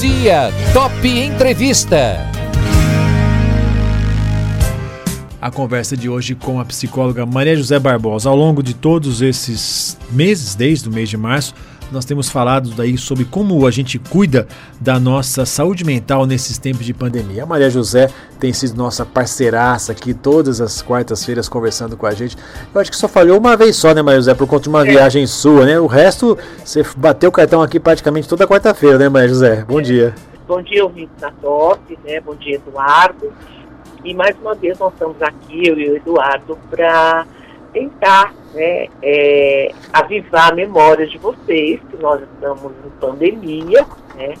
dia, Top Entrevista. A conversa de hoje com a psicóloga Maria José Barbosa. Ao longo de todos esses meses, desde o mês de março, nós temos falado daí sobre como a gente cuida da nossa saúde mental nesses tempos de pandemia. A Maria José tem sido nossa parceiraça aqui todas as quartas-feiras conversando com a gente. Eu acho que só falhou uma vez só, né, Maria José, por conta de uma é. viagem sua, né? O resto, você bateu o cartão aqui praticamente toda quarta-feira, né, Maria José? Bom dia. Bom dia, ouvinte da top, né? Bom dia, Eduardo. E mais uma vez nós estamos aqui, eu e o Eduardo, para tentar né, é, avivar a memória de vocês, que nós estamos em pandemia, né,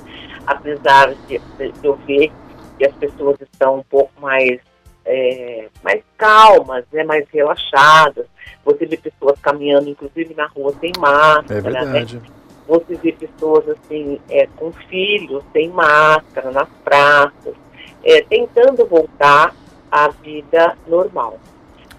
apesar de, de eu ver que as pessoas estão um pouco mais, é, mais calmas, né, mais relaxadas. Você vê pessoas caminhando, inclusive na rua, sem máscara. É né? verdade. Né? Você vê pessoas assim, é, com filhos, sem máscara, nas praças, é, tentando voltar à vida normal.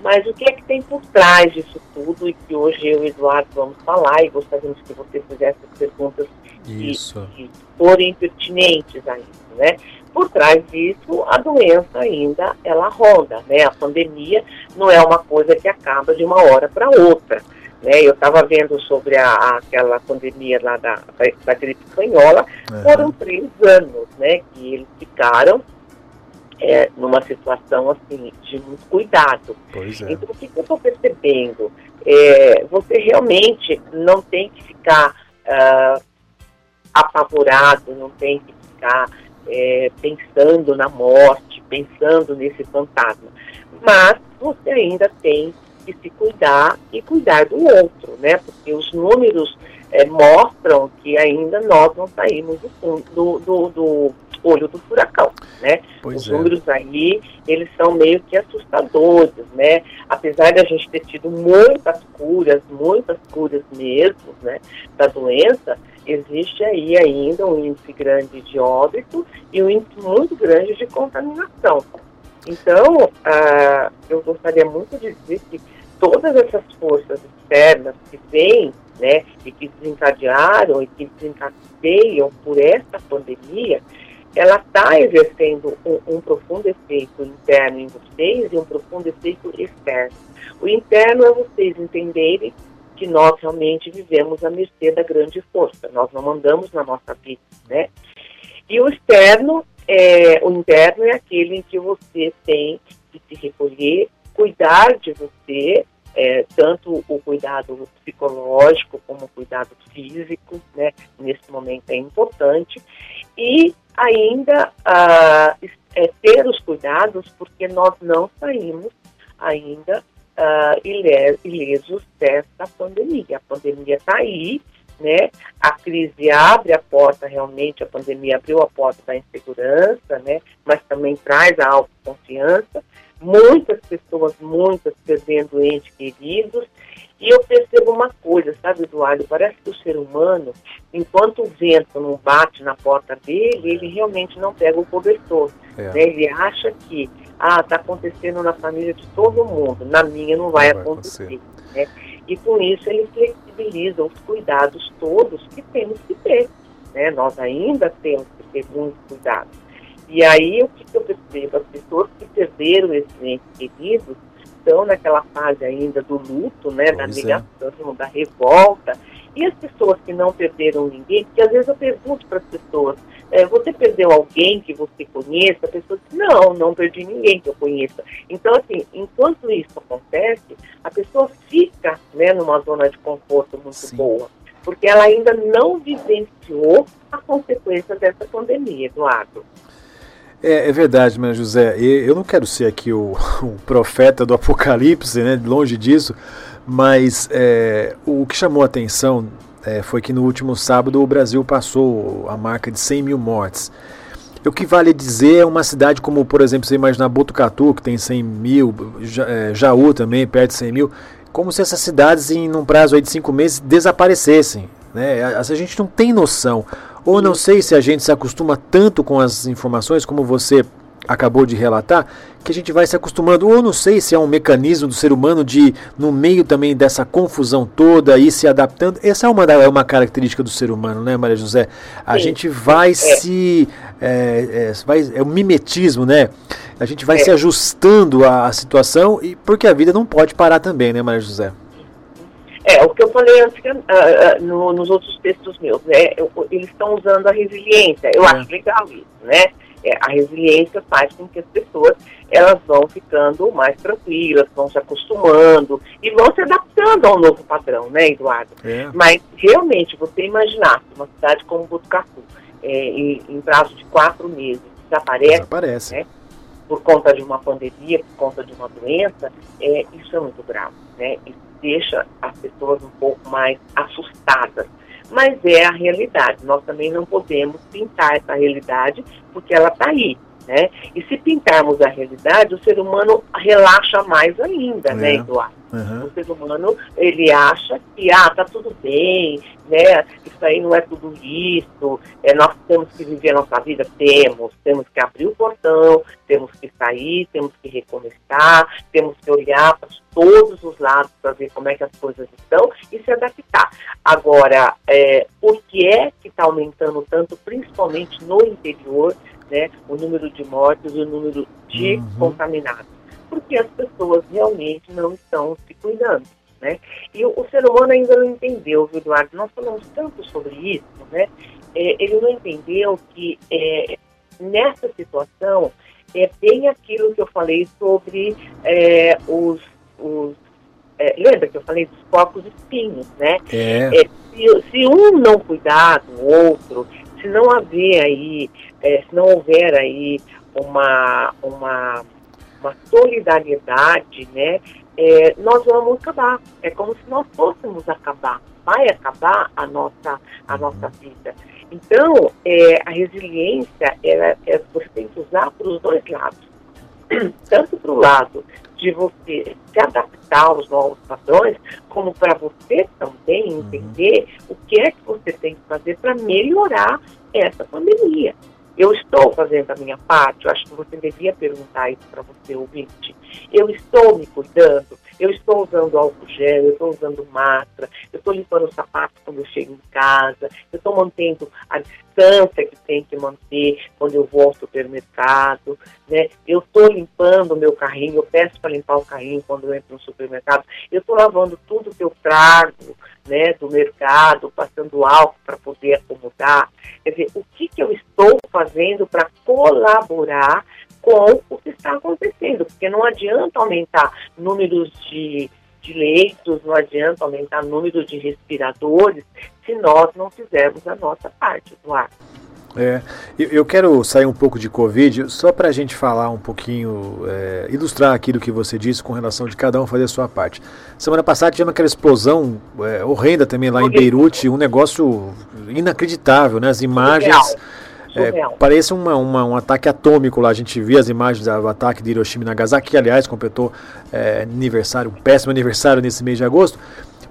Mas o que é que tem por trás disso tudo e que hoje eu e o Eduardo vamos falar e gostaríamos que você fizesse as perguntas Isso. que, que forem pertinentes a isso, né? Por trás disso, a doença ainda, ela roda, né? A pandemia não é uma coisa que acaba de uma hora para outra. Né, eu estava vendo sobre a, aquela pandemia lá da, da gripe espanhola, foram três anos né, que eles ficaram é, numa situação assim de muito cuidado. É. Então o que, eu estou percebendo? É, você realmente não tem que ficar uh, apavorado, não tem que ficar é, pensando na morte, pensando nesse fantasma. Mas você ainda tem que se cuidar e cuidar do outro, né? Porque os números é, mostram que ainda nós não saímos do, do, do, do olho do furacão, né? Pois Os é. números aí, eles são meio que assustadores, né? Apesar de a gente ter tido muitas curas, muitas curas mesmo, né, da doença, existe aí ainda um índice grande de óbito e um índice muito grande de contaminação. Então, ah, eu gostaria muito de dizer que todas essas forças externas que vêm, né, e que desencadearam e que desencadeiam por essa pandemia, ela está exercendo um, um, profundo efeito interno em vocês e um profundo efeito externo. O interno é vocês entenderem que nós realmente vivemos à mercê da grande força, nós não mandamos na nossa vida, né? E o externo, é, o interno é aquele em que você tem que se recolher, cuidar de você, é, tanto o cuidado psicológico como o cuidado físico, né? Nesse momento é importante. E ainda uh, é, ter os cuidados, porque nós não saímos ainda uh, ilesos dessa pandemia. A pandemia está aí, né? A crise abre a porta, realmente, a pandemia abriu a porta da insegurança, né? Mas também traz a autoconfiança. Muitas pessoas, muitas perdendo entes queridos, e eu percebo uma coisa, sabe, Eduardo? Parece que o ser humano, enquanto o vento não bate na porta dele, ele realmente não pega o cobertor. É. Né? Ele acha que, ah, está acontecendo na família de todo mundo, na minha não vai, não acontecer. Vai acontecer. Né? E com isso ele flexibiliza os cuidados todos que temos que ter. Né? Nós ainda temos que ter muitos cuidados. E aí o que, que eu percebo? As pessoas que perderam esses entes queridos, estão naquela fase ainda do luto, né, da é. negação, é. da revolta. E as pessoas que não perderam ninguém, porque às vezes eu pergunto para as pessoas, é, você perdeu alguém que você conheça? A pessoa diz, não, não perdi ninguém que eu conheça. Então, assim, enquanto isso acontece, a pessoa fica né, numa zona de conforto muito Sim. boa, porque ela ainda não vivenciou a consequência dessa pandemia, Eduardo. É, é verdade, mas José, eu não quero ser aqui o, o profeta do apocalipse, né, longe disso, mas é, o que chamou a atenção é, foi que no último sábado o Brasil passou a marca de 100 mil mortes. O que vale dizer é uma cidade como, por exemplo, você imaginar Botucatu, que tem 100 mil, é, Jaú também, perto de 100 mil, como se essas cidades, em um prazo de cinco meses, desaparecessem. Né? A, a gente não tem noção. Ou não sei se a gente se acostuma tanto com as informações, como você acabou de relatar, que a gente vai se acostumando, ou não sei se é um mecanismo do ser humano de, no meio também dessa confusão toda, ir se adaptando. Essa é uma, é uma característica do ser humano, né, Maria José? A Sim. gente vai é. se. É, é, vai, é o mimetismo, né? A gente vai é. se ajustando à, à situação, e porque a vida não pode parar também, né, Maria José? É, o que eu falei antes, uh, uh, no, nos outros textos meus, né? Eu, eles estão usando a resiliência. Eu é. acho legal isso, né? É, a resiliência faz com que as pessoas elas vão ficando mais tranquilas, vão se acostumando e vão se adaptando ao novo padrão, né, Eduardo? É. Mas realmente, você imaginar uma cidade como Botucatu, é, em, em prazo de quatro meses, desaparece, desaparece. Né, por conta de uma pandemia, por conta de uma doença, é, isso é muito grave, né? Isso deixa as pessoas um pouco mais assustadas. Mas é a realidade. Nós também não podemos pintar essa realidade porque ela está aí. Né? E se pintarmos a realidade, o ser humano relaxa mais ainda, né, é. né, Eduardo? Uhum. O ser humano, ele acha que, ah, tá tudo bem, né, isso aí não é tudo isso, é, nós temos que viver a nossa vida, temos, temos que abrir o portão, temos que sair, temos que recomeçar, temos que olhar para todos os lados para ver como é que as coisas estão e se adaptar. Agora, é, o que é que está aumentando tanto, principalmente no interior, né, o número de mortes e o número de uhum. contaminados. Porque as pessoas realmente não estão se cuidando. Né? E o, o ser humano ainda não entendeu, viu, Eduardo? Nós falamos tanto sobre isso, né? É, ele não entendeu que é, nessa situação é bem aquilo que eu falei sobre é, os, os é, lembra que eu falei dos focos espinhos, né? É. É, se, se, um não cuidar do outro, se não haver aí, é, se não houver aí uma, uma, uma solidariedade, né, é, nós vamos acabar. É como se nós fôssemos acabar. Vai acabar a nossa, a nossa vida. Então, é, a resiliência, ela, é, você tem que usar para os dois lados. Tanto para o lado de você se adaptar aos novos padrões, como para você também uhum. entender uhum. o que é que você tem que fazer para melhorar essa pandemia. Eu estou fazendo a minha parte, eu acho que você devia perguntar isso para você, ouvinte. Eu estou me cuidando, eu estou usando álcool gel, eu estou usando máscara, eu estou limpando os sapatos quando eu chego em casa, eu estou mantendo a distância que tem que manter quando eu vou ao supermercado, né? Eu estou limpando o meu carrinho, eu peço para limpar o carrinho quando eu entro no supermercado, eu estou lavando tudo que eu trago, né, do mercado, passando álcool para poder acomodar. Quer dizer, o que, que eu estou fazendo para colaborar com o está acontecendo, porque não adianta aumentar números de, de leitos, não adianta aumentar número de respiradores se nós não fizermos a nossa parte, Eduardo. É, eu quero sair um pouco de Covid, só para a gente falar um pouquinho, é, ilustrar aquilo que você disse com relação de cada um fazer a sua parte. Semana passada tivemos aquela explosão é, horrenda também lá em Beirute, um negócio inacreditável, né? As imagens. É, parece uma, uma, um ataque atômico lá. A gente viu as imagens do ataque de Hiroshima e Nagasaki, que aliás completou é, aniversário, um péssimo aniversário nesse mês de agosto.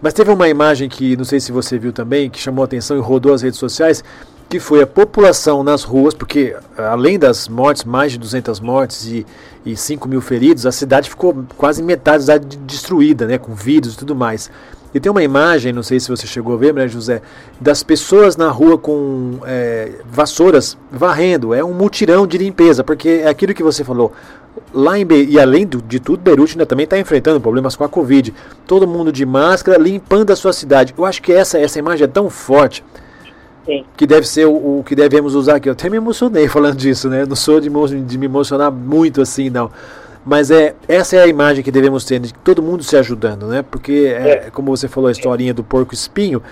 Mas teve uma imagem que não sei se você viu também, que chamou atenção e rodou as redes sociais, que foi a população nas ruas, porque além das mortes, mais de 200 mortes e, e 5 mil feridos, a cidade ficou quase metade da cidade destruída, né, com vírus e tudo mais. E tem uma imagem, não sei se você chegou a ver, Maria José, das pessoas na rua com é, vassouras varrendo. É um mutirão de limpeza, porque é aquilo que você falou. Lá em Be e além do, de tudo, Beirute ainda também está enfrentando problemas com a Covid. Todo mundo de máscara, limpando a sua cidade. Eu acho que essa, essa imagem é tão forte Sim. que deve ser o, o, que devemos usar aqui. Eu até me emocionei falando disso, né? Não sou de, de me emocionar muito assim, não. Mas é, essa é a imagem que devemos ter, de todo mundo se ajudando, né? Porque, é, é. como você falou, a historinha do porco espinho,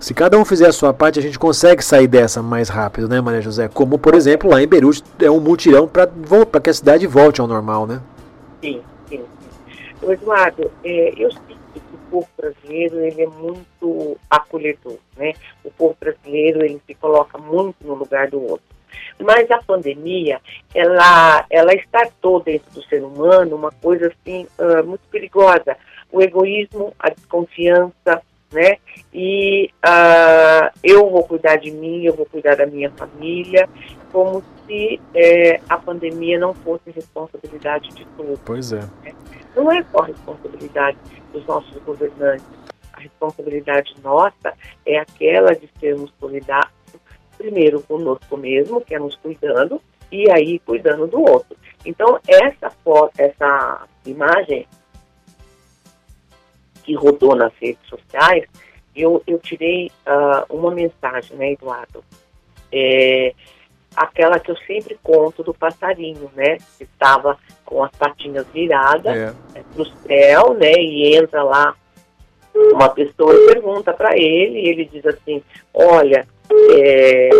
se cada um fizer a sua parte, a gente consegue sair dessa mais rápido, né, Maria José? Como, por exemplo, lá em Beirute, é um mutirão para que a cidade volte ao normal, né? Sim, sim. Eduardo, é, eu sinto que o povo brasileiro ele é muito acolhedor, né? O povo brasileiro ele se coloca muito no lugar do outro. Mas a pandemia, ela, ela startou dentro do ser humano uma coisa assim uh, muito perigosa. O egoísmo, a desconfiança, né? E uh, eu vou cuidar de mim, eu vou cuidar da minha família, como se é, a pandemia não fosse responsabilidade de todos. Pois é. Né? Não é só responsabilidade dos nossos governantes. A responsabilidade nossa é aquela de sermos solidários, primeiro conosco mesmo, que é nos cuidando, e aí cuidando do outro. Então, essa, essa imagem que rodou nas redes sociais, eu, eu tirei uh, uma mensagem, né, Eduardo? É, aquela que eu sempre conto do passarinho, né? Que estava com as patinhas viradas é. Né, para o céu, né? E entra lá uma pessoa e pergunta para ele, e ele diz assim, olha, é,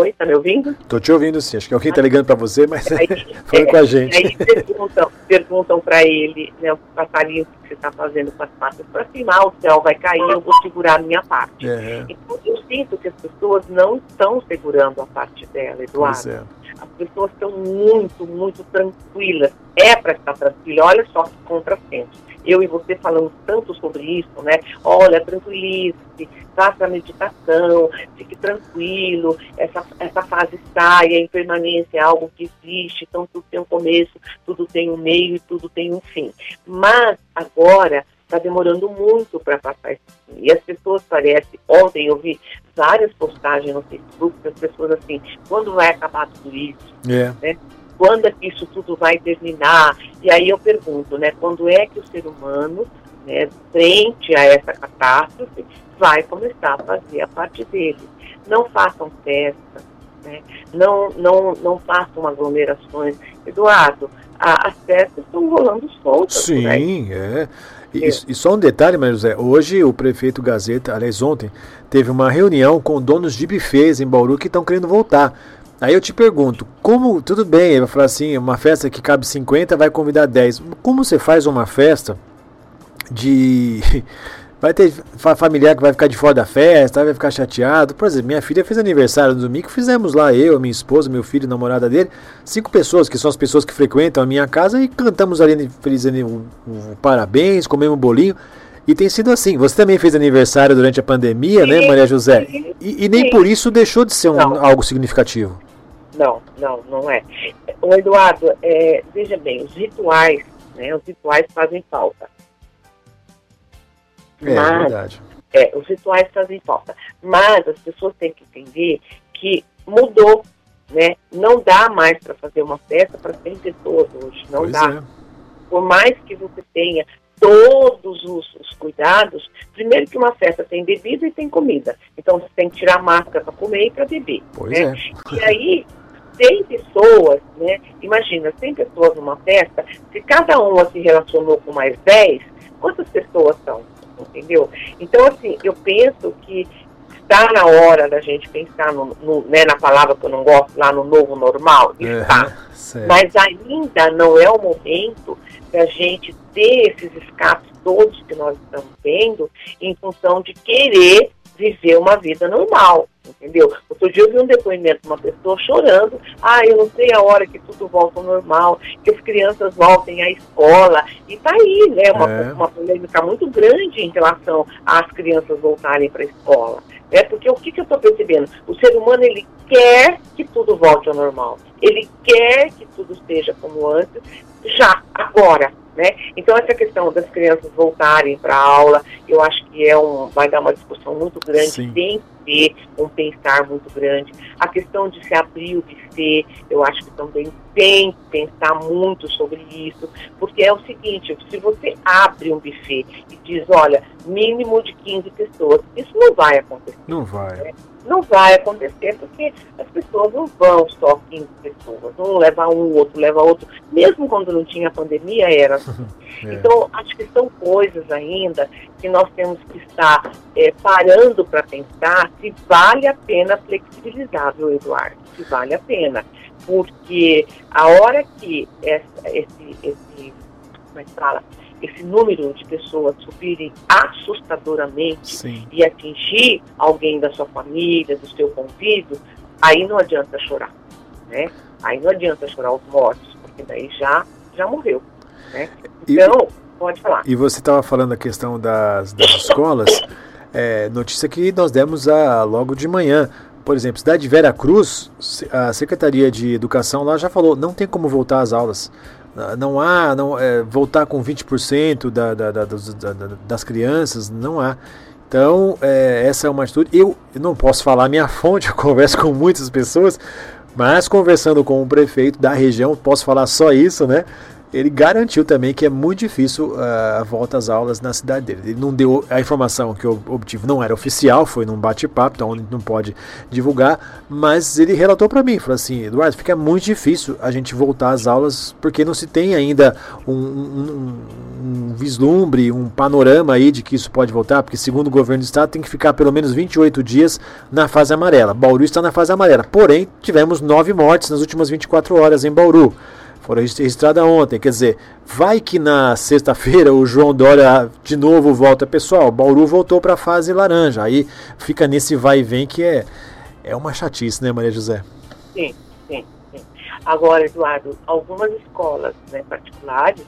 Oi, tá me ouvindo? Tô te ouvindo sim, acho que alguém tá ligando para você, mas aí, falando é, com a gente. Aí perguntam, perguntam para ele, né, o passarinho que você está fazendo com as patas para cima, ah, o céu vai cair, eu vou segurar a minha parte. É. Então, eu sinto que as pessoas não estão segurando a parte dela, Eduardo. É. As pessoas estão muito, muito tranquilas. É para estar tranquila, olha só que contrassenso eu e você falamos tanto sobre isso, né? Olha, tranquilize-se, faça a meditação, fique tranquilo, essa, essa fase sai, a impermanência é algo que existe, então tudo tem um começo, tudo tem um meio e tudo tem um fim. Mas agora está demorando muito para passar isso. E as pessoas parecem, ontem eu vi várias postagens no Facebook das pessoas assim, quando vai acabar tudo isso? É. Né? Quando é que isso tudo vai terminar? E aí eu pergunto, né, quando é que o ser humano, né, frente a essa catástrofe, vai começar a fazer a parte dele? Não façam festa, né, não, não, não façam aglomerações. Eduardo, a, as festas estão rolando soltas. Sim, é. E, é. e, só um detalhe, Maria José, hoje o prefeito Gazeta, aliás ontem, teve uma reunião com donos de bufês em Bauru que estão querendo voltar. Aí eu te pergunto, como, tudo bem, ele vai falar assim, uma festa que cabe 50 vai convidar 10. Como você faz uma festa de vai ter familiar que vai ficar de fora da festa, vai ficar chateado. Por exemplo, minha filha fez aniversário no domingo, fizemos lá eu, minha esposa, meu filho, namorada dele, cinco pessoas que são as pessoas que frequentam a minha casa e cantamos ali feliz um, um, parabéns, comemos um bolinho. E tem sido assim. Você também fez aniversário durante a pandemia, né, Maria José? E, e nem por isso deixou de ser um, algo significativo. Não, não, não é. O Eduardo, é, veja bem, os rituais, né, os rituais fazem falta. É, Mas, é verdade. É, os rituais fazem falta. Mas as pessoas têm que entender que mudou, né? Não dá mais para fazer uma festa para 100 pessoas hoje, não pois dá. É. Por mais que você tenha todos os, os, cuidados, primeiro que uma festa tem bebida e tem comida. Então você tem que tirar a máscara para comer e para beber. Pois né? é. E aí 100 pessoas, né? Imagina, 100 pessoas numa festa, se cada uma se relacionou com mais 10, quantas pessoas são? Entendeu? Então, assim, eu penso que está na hora da gente pensar no, no, né, na palavra que eu não gosto, lá no novo normal, está. Mas ainda não é o momento da gente ter esses escapes todos que nós estamos tendo em função de querer viver uma vida normal, entendeu? Outro dia eu vi um depoimento de uma pessoa chorando, ah, eu não sei a hora que tudo volta ao normal, que as crianças voltem à escola, e tá aí, né, uma, é. uma polêmica muito grande em relação às crianças voltarem para a escola. É porque o que, que eu estou percebendo? O ser humano ele quer que tudo volte ao normal. Ele quer que tudo esteja como antes, já, agora. Né? Então essa questão das crianças voltarem para a aula, eu acho que é um, vai dar uma discussão muito grande, Sim. tem que ter um pensar muito grande. A questão de se abrir o buffet, eu acho que também tem que pensar muito sobre isso, porque é o seguinte, se você abre um buffet e diz, olha, mínimo de 15 pessoas, isso não vai acontecer. Não vai. Né? não vai acontecer porque as pessoas não vão só 15 pessoas, um leva um, outro leva outro. Mesmo quando não tinha pandemia, era. É. Então, acho que são coisas ainda que nós temos que estar é, parando para pensar se vale a pena flexibilizar, viu, Eduardo? Se vale a pena. Porque a hora que essa, esse, esse, como é que fala? esse número de pessoas subirem assustadoramente Sim. e atingir alguém da sua família, do seu convívio, aí não adianta chorar, né? Aí não adianta chorar os mortos, porque daí já, já morreu, né? Então, Pode falar. E você estava falando a questão das, das escolas, é, notícia que nós demos a, logo de manhã. Por exemplo, cidade de Vera Cruz, a Secretaria de Educação lá já falou, não tem como voltar às aulas. Não há, não, é, voltar com 20% da, da, da, da, das crianças, não há. Então, é, essa é uma atitude. Eu, eu não posso falar minha fonte, eu converso com muitas pessoas, mas conversando com o prefeito da região, posso falar só isso, né? Ele garantiu também que é muito difícil uh, a volta às aulas na cidade dele. Ele não deu a informação que eu obtive, não era oficial, foi num bate-papo, então ele não pode divulgar, mas ele relatou para mim, falou assim, Eduardo, fica muito difícil a gente voltar às aulas porque não se tem ainda um, um, um vislumbre, um panorama aí de que isso pode voltar, porque segundo o governo do estado tem que ficar pelo menos 28 dias na fase amarela. Bauru está na fase amarela, porém tivemos nove mortes nas últimas 24 horas em Bauru foram registradas ontem. Quer dizer, vai que na sexta-feira o João Dória de novo volta. Pessoal, Bauru voltou para a fase laranja. Aí fica nesse vai e vem que é, é uma chatice, né, Maria José? Sim, sim, sim. Agora, Eduardo, algumas escolas né, particulares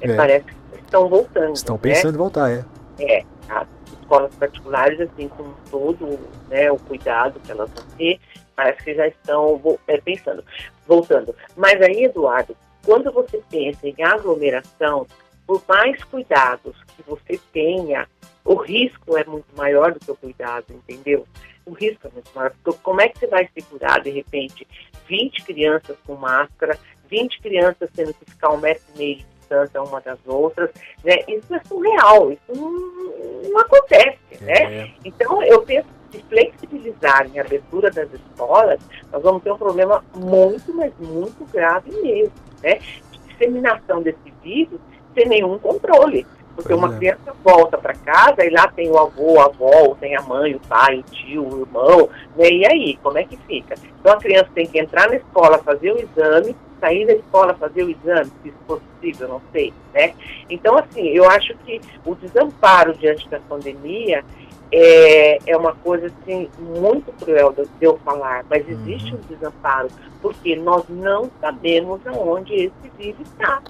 é. parece que estão voltando. Estão né? pensando né? em voltar, é. É, as escolas particulares, assim, com todo né, o cuidado que elas vão ter, parece que já estão é, pensando, voltando. Mas aí, Eduardo, quando você pensa em aglomeração, por mais cuidados que você tenha, o risco é muito maior do que o cuidado, entendeu? O risco é muito maior. Porque como é que você vai segurar, de repente, 20 crianças com máscara, 20 crianças tendo que ficar um metro e meio de distância uma das outras, né? Isso é surreal, isso não, não acontece, né? é. né? Então, eu penso se flexibilizarem a abertura das escolas, nós vamos ter um problema muito, mas muito grave mesmo, né? De disseminação desse vírus sem nenhum controle. Porque uma é. criança volta para casa e lá tem o avô, a avó, tem a mãe, o pai, o tio, o irmão, né? E aí, como é que fica? Então a criança tem que entrar na escola, fazer o exame, sair da escola, fazer o exame, se isso for possível, não sei, né? Então, assim, eu acho que o desamparo diante da pandemia, é, é uma coisa assim muito cruel de eu falar, mas uhum. existe um desamparo, porque nós não sabemos aonde esse vírus está,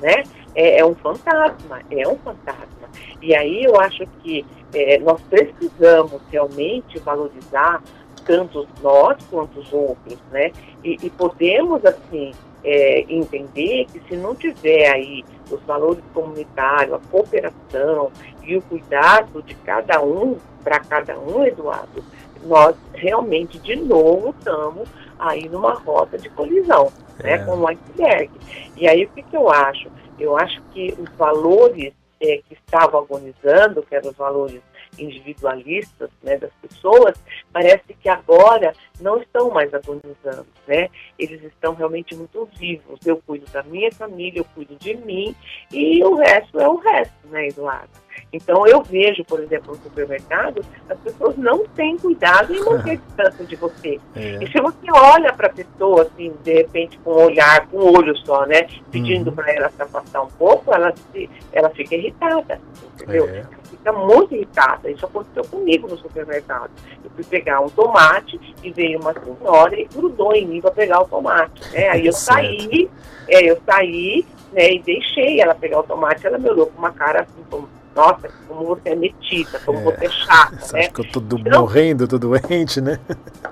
né? É, é, um fantasma, é um fantasma. E aí eu acho que é, nós precisamos realmente valorizar tanto nós quanto os outros, né? E, e podemos, assim, é, entender que se não tiver aí os valores comunitários, a cooperação e o cuidado de cada um para cada um, Eduardo, nós realmente de novo estamos aí numa rota de colisão, né, é. né, com o iceberg. E aí o que, que eu acho? Eu acho que os valores é, que estavam agonizando, que eram os valores individualistas né, das pessoas, parece que agora não estão mais agonizando, né? Eles estão realmente muito vivos. Eu cuido da minha família, eu cuido de mim e o resto é o resto, né, Eduardo? Então eu vejo, por exemplo, no supermercado, as pessoas não têm cuidado em manter distância de você. É. E se você olha para a pessoa, assim, de repente, com um olhar, com um olho só, né, pedindo uhum. para ela se afastar um pouco, ela, se, ela fica irritada, entendeu? É. Fica muito irritada. Isso aconteceu comigo no supermercado. Eu fui pegar um tomate e veio uma senhora e grudou em mim para pegar o tomate. Né? Aí eu saí, é, eu saí né, e deixei ela pegar o tomate, ela me olhou com uma cara assim, como nossa, como você é metida, como é, você é chata, você né? Acha que eu tô do, então, morrendo, tô doente, né?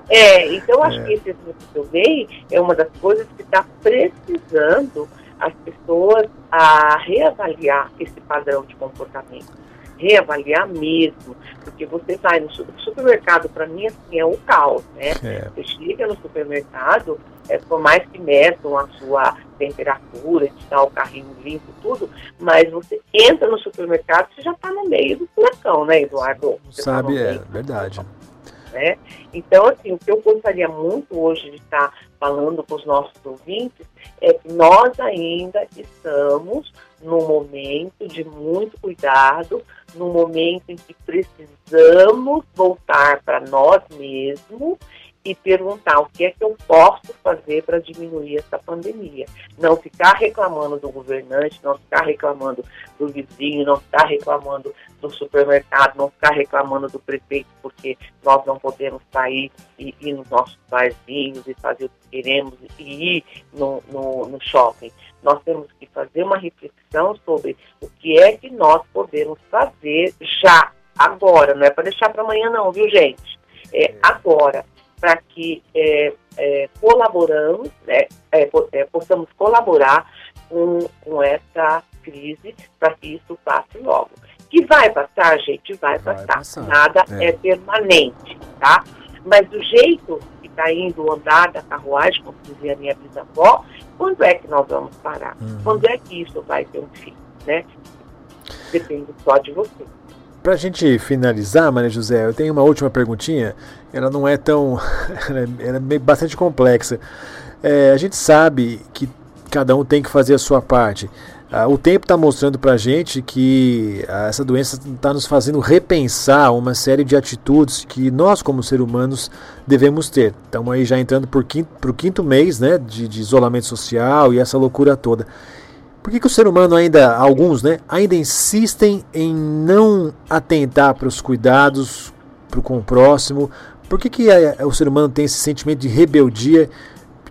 É, então acho é. que esse exemplo que eu dei é uma das coisas que está precisando as pessoas a reavaliar esse padrão de comportamento reavaliar mesmo, porque você vai no supermercado, para mim, assim, é um caos, né? É. Você chega no supermercado, é, por mais que meçam a sua temperatura, de estar o carrinho limpo, tudo, mas você entra no supermercado, você já está no meio do furacão, né, Eduardo? Você tá Sabe, tá é verdade. Né? Então, assim, o que eu gostaria muito hoje de estar falando com os nossos ouvintes é que nós ainda estamos num momento de muito cuidado, num momento em que precisamos voltar para nós mesmos e perguntar o que é que eu posso fazer para diminuir essa pandemia. Não ficar reclamando do governante, não ficar reclamando do vizinho, não ficar reclamando do supermercado, não ficar reclamando do prefeito porque nós não podemos sair e ir nos nossos barzinhos e fazer o que queremos e ir no, no, no shopping. Nós temos que fazer uma reflexão sobre o que é que nós podemos fazer já, agora, não é para deixar para amanhã não, viu gente? É agora para que é, é, colaboramos, né, é, é, possamos colaborar com, com essa crise para que isso passe logo. Que vai passar, gente, vai, vai passar. passar. Nada é. é. permanente, tá? Mas do jeito que está indo o andar da carruagem, como dizia a minha bisavó, quando é que nós vamos parar? Uhum. Quando é que isso vai ter um fim, né? Depende só de você. Para a gente finalizar, Maria José, eu tenho uma última perguntinha. Ela não é tão. ela é bastante complexa. É, a gente sabe que cada um tem que fazer a sua parte. Ah, o tempo está mostrando para a gente que ah, essa doença está nos fazendo repensar uma série de atitudes que nós, como seres humanos, devemos ter. Estamos aí já entrando para o quinto, quinto mês né, de, de isolamento social e essa loucura toda. Por que, que o ser humano ainda, alguns, né, ainda insistem em não atentar para os cuidados pro, com o próximo? Por que, que a, o ser humano tem esse sentimento de rebeldia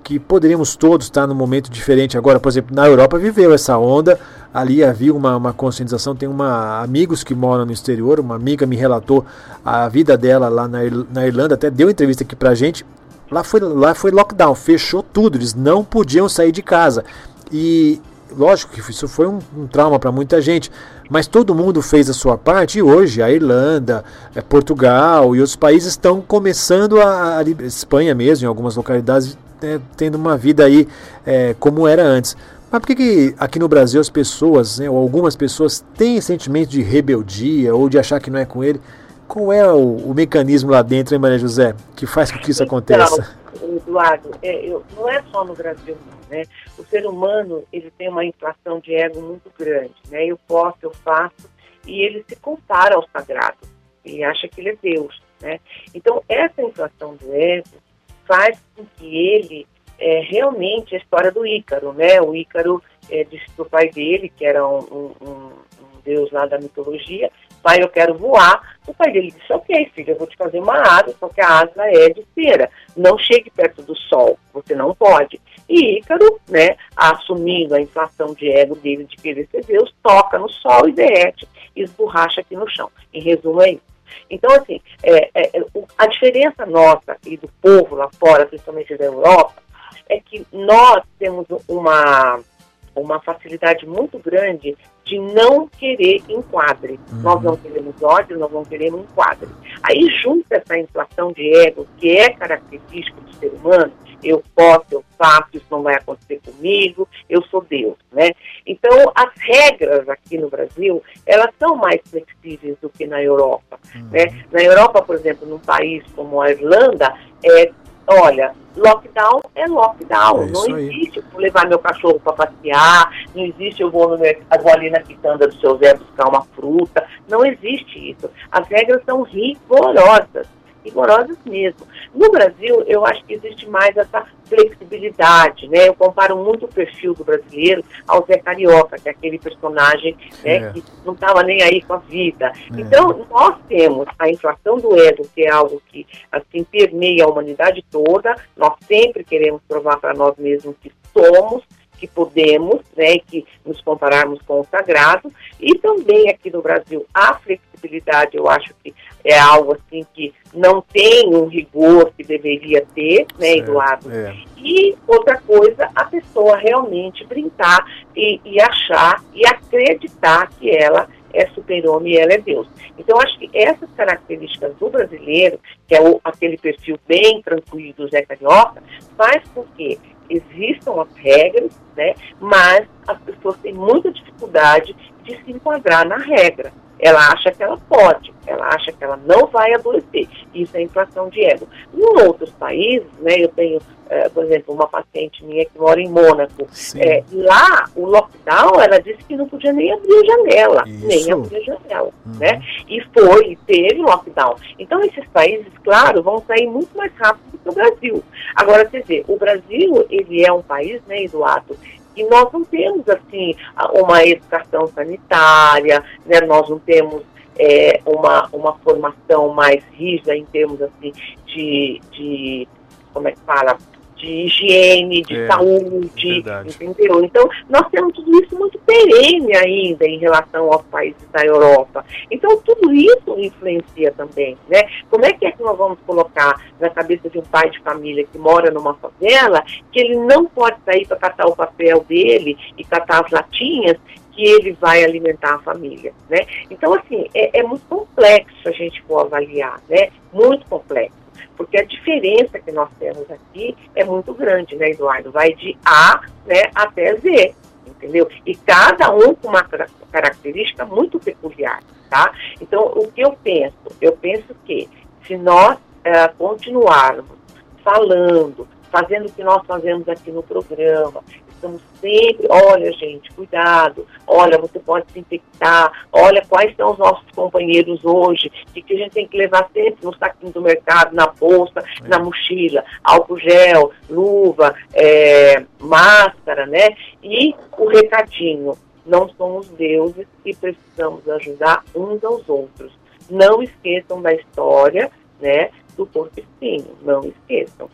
que poderíamos todos estar num momento diferente agora? Por exemplo, na Europa viveu essa onda, ali havia uma, uma conscientização. Tem uma, amigos que moram no exterior, uma amiga me relatou a vida dela lá na, na Irlanda, até deu entrevista aqui pra gente. Lá foi, lá foi lockdown, fechou tudo, eles não podiam sair de casa. E lógico que isso foi um, um trauma para muita gente, mas todo mundo fez a sua parte e hoje a Irlanda, é, Portugal e outros países estão começando a, a Espanha mesmo, em algumas localidades, é, tendo uma vida aí é, como era antes. Mas por que, que aqui no Brasil as pessoas, né, ou algumas pessoas, têm sentimento de rebeldia ou de achar que não é com ele? Qual é o, o mecanismo lá dentro, hein, Maria José, que faz com que isso então, aconteça? Eduardo, é, eu, não é só no Brasil, não, né? O ser humano, ele tem uma inflação de ego muito grande, né? Eu posso, eu faço, e ele se compara ao sagrado. Ele acha que ele é Deus, né? Então, essa inflação do ego faz com que ele é, realmente a história do Ícaro, né? O Ícaro é, disse para o pai dele, que era um, um, um, deus lá da mitologia, pai, eu quero voar. O pai dele disse, ok, filho, eu vou te fazer uma asa, só que a asa é de cera. Não chegue perto do sol, você não pode. E Ícaro, né, assumindo a inflação de ego dele de querer ser Deus, toca no sol e derrete, e esborracha aqui no chão. Em resumo, é isso. Então, assim, é, é, é a diferença nossa e do povo lá fora, principalmente da Europa, é que nós temos uma, uma facilidade muito grande de não querer enquadre. Uhum. Nós não queremos ódio, nós não queremos enquadre. Aí junta essa inflação de ego, que é característico do ser humano, eu posso, eu faço, isso não vai acontecer comigo, eu sou Deus, né? Então, as regras aqui no Brasil, elas são mais flexíveis do que na Europa, uhum. né? Na Europa, por exemplo, num país como a Irlanda, é Olha, lockdown é lockdown. É não existe eu vou levar meu cachorro para passear, não existe eu vou, no mercado, vou ali na quitanda do seu Zé buscar uma fruta. Não existe isso. As regras são rigorosas rigorosas mesmo. No Brasil, eu acho que existe mais essa flexibilidade, né? Eu comparo muito o perfil do brasileiro ao Zé Carioca, que é aquele personagem né, é. que não estava nem aí com a vida. É. Então, nós temos a inflação do ego, que é algo que assim permeia a humanidade toda. Nós sempre queremos provar para nós mesmos que somos que podemos, né, que nos compararmos com o sagrado, e também aqui no Brasil a flexibilidade, eu acho que é algo assim que não tem um rigor que deveria ter, né, Eduardo? É. E outra coisa, a pessoa realmente brincar e, e achar e acreditar que ela é super-homem e ela é Deus. Então, acho que essas características do brasileiro, que é o, aquele perfil bem tranquilo do Zé Carioca, faz com que existam as regras, né, mas as pessoas têm muita dificuldade de se enquadrar na regra. Ela acha que ela pode, ela acha que ela não vai adoecer. Isso é inflação de ego. Em outros países, né, eu tenho, é, por exemplo, uma paciente minha que mora em Mônaco. É, lá, o lockdown, ela disse que não podia nem abrir a janela, Isso. nem abrir a janela, uhum. né? E foi, teve lockdown. Então, esses países, claro, vão sair muito mais rápido no Brasil. Agora, quer dizer, o Brasil, ele é um país, né, Eduardo, e nós não temos, assim, uma educação sanitária, né, nós não temos é, uma, uma formação mais rígida em termos, assim, de, de como é que fala, de higiene, de é, saúde, verdade. entendeu? Então, nós temos tudo isso muito perene ainda em relação aos países da Europa. Então, tudo isso influencia também, né? Como é que é que nós vamos colocar na cabeça de um pai de família que mora numa favela que ele não pode sair para catar o papel dele e catar as latinhas que ele vai alimentar a família, né? Então, assim, é, é muito complexo a gente for avaliar, né? Muito complexo porque a diferença que nós temos aqui é muito grande, né, Eduardo? Vai de A né, até Z, entendeu? E cada um com uma característica muito peculiar, tá? Então, o que eu penso? Eu penso que se nós é, continuarmos falando, fazendo o que nós fazemos aqui no programa, estamos sempre, olha gente, cuidado, olha, você pode se infectar, olha quais são os nossos companheiros hoje, o que a gente tem que levar sempre no saquinho do mercado, na bolsa, é. na mochila, álcool gel, luva, é, máscara, né? E o recadinho, não somos deuses e precisamos ajudar uns aos outros. Não esqueçam da história, né, do espinho, não esqueçam.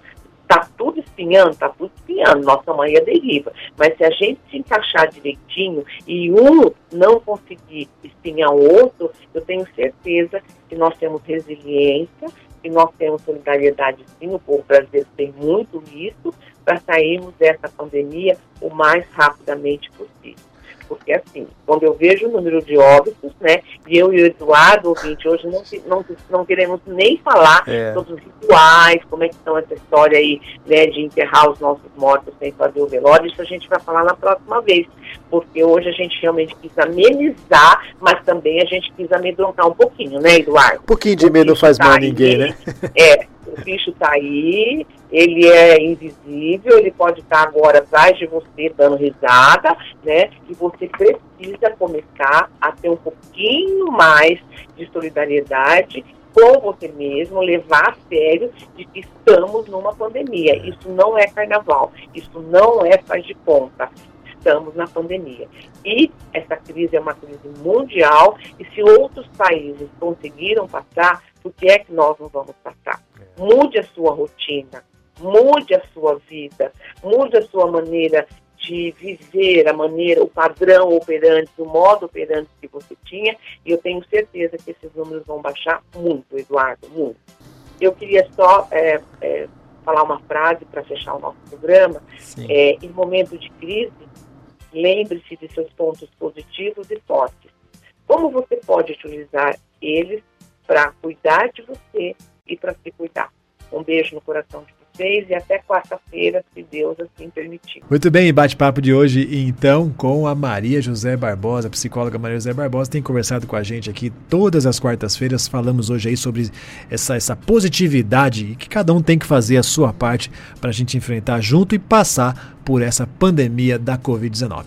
Tá tudo espinhando, tá tudo espinhando, nossa mãe é deriva. Mas se a gente se encaixar direitinho e um não conseguir espinhar o outro, eu tenho certeza que nós temos resiliência, que nós temos solidariedade sim, o povo brasileiro tem muito isso, para sairmos dessa pandemia o mais rapidamente possível porque assim, quando eu vejo o número de óbitos, né, e eu e o Eduardo, ouvinte, hoje não, não, não queremos nem falar é. sobre os rituais, como é que estão essa história aí, né, de enterrar os nossos mortos sem fazer o velório, isso a gente vai falar na próxima vez, porque hoje a gente realmente quis amenizar, mas também a gente quis amedrontar um pouquinho, né, Eduardo? Um pouquinho de medo faz mal a ninguém, né? É, o bicho está aí, ele é invisível, ele pode estar agora atrás de você dando risada, né? E você precisa começar a ter um pouquinho mais de solidariedade com você mesmo, levar a sério de que estamos numa pandemia. Isso não é carnaval, isso não é faz de conta. Estamos na pandemia. E essa crise é uma crise mundial, e se outros países conseguiram passar, por que é que nós não vamos passar? É. Mude a sua rotina, mude a sua vida, mude a sua maneira de viver, a maneira, o padrão operante, o modo operante que você tinha, e eu tenho certeza que esses números vão baixar muito, Eduardo, muito. Eu queria só é, é, falar uma frase para fechar o nosso programa. É, em momento de crise, lembre-se de seus pontos positivos e fortes. Como você pode utilizar eles para cuidar de você e para se cuidar? Um beijo no coração de vocês e até quarta-feira, se Deus assim permitir. Muito bem, bate-papo de hoje, então, com a Maria José Barbosa, a psicóloga Maria José Barbosa, tem conversado com a gente aqui todas as quartas-feiras. Falamos hoje aí sobre essa, essa positividade e que cada um tem que fazer a sua parte para a gente enfrentar junto e passar por essa pandemia da Covid-19.